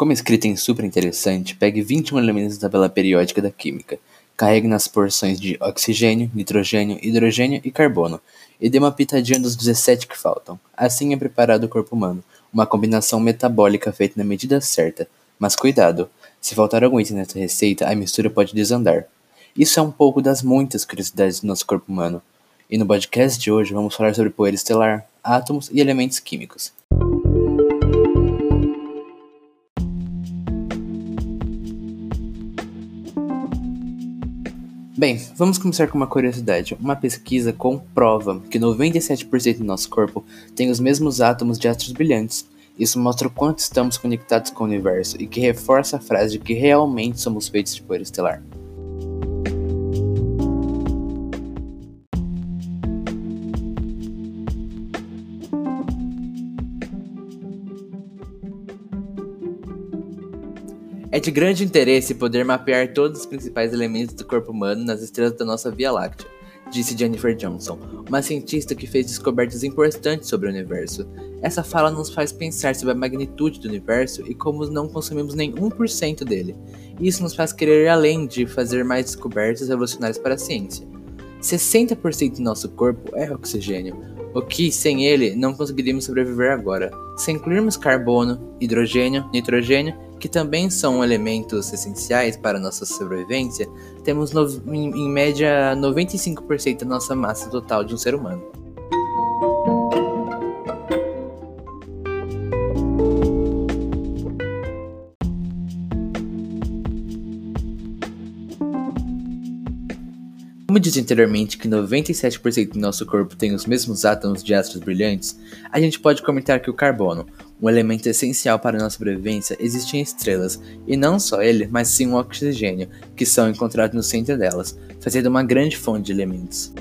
Como escrito em super interessante, pegue 21 elementos da tabela periódica da química, carregue nas porções de oxigênio, nitrogênio, hidrogênio e carbono, e dê uma pitadinha dos 17 que faltam. Assim é preparado o corpo humano, uma combinação metabólica feita na medida certa. Mas cuidado, se faltar algum item nessa receita, a mistura pode desandar. Isso é um pouco das muitas curiosidades do nosso corpo humano. E no podcast de hoje vamos falar sobre poeira estelar, átomos e elementos químicos. Bem, vamos começar com uma curiosidade. Uma pesquisa comprova que 97% do nosso corpo tem os mesmos átomos de astros brilhantes. Isso mostra o quanto estamos conectados com o universo e que reforça a frase de que realmente somos feitos de poeira estelar. É de grande interesse poder mapear todos os principais elementos do corpo humano nas estrelas da nossa Via Láctea, disse Jennifer Johnson, uma cientista que fez descobertas importantes sobre o universo. Essa fala nos faz pensar sobre a magnitude do universo e como não consumimos nem 1% dele. Isso nos faz querer ir além de fazer mais descobertas revolucionárias para a ciência. 60% do nosso corpo é oxigênio, o que, sem ele, não conseguiríamos sobreviver agora. Se incluirmos carbono, hidrogênio, nitrogênio que também são elementos essenciais para nossa sobrevivência, temos no, em, em média 95% da nossa massa total de um ser humano. Como disse anteriormente que 97% do nosso corpo tem os mesmos átomos de astros brilhantes, a gente pode comentar que o carbono, um elemento essencial para nossa sobrevivência, existe em estrelas, e não só ele, mas sim o oxigênio, que são encontrados no centro delas, fazendo uma grande fonte de elementos.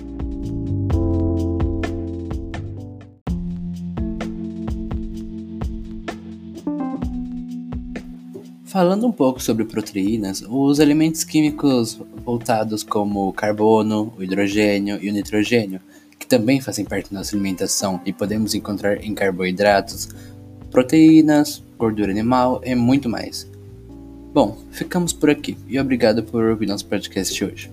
Falando um pouco sobre proteínas, os elementos químicos voltados como o carbono, o hidrogênio e o nitrogênio, que também fazem parte da nossa alimentação e podemos encontrar em carboidratos, proteínas, gordura animal e muito mais. Bom, ficamos por aqui e obrigado por ouvir nosso podcast hoje.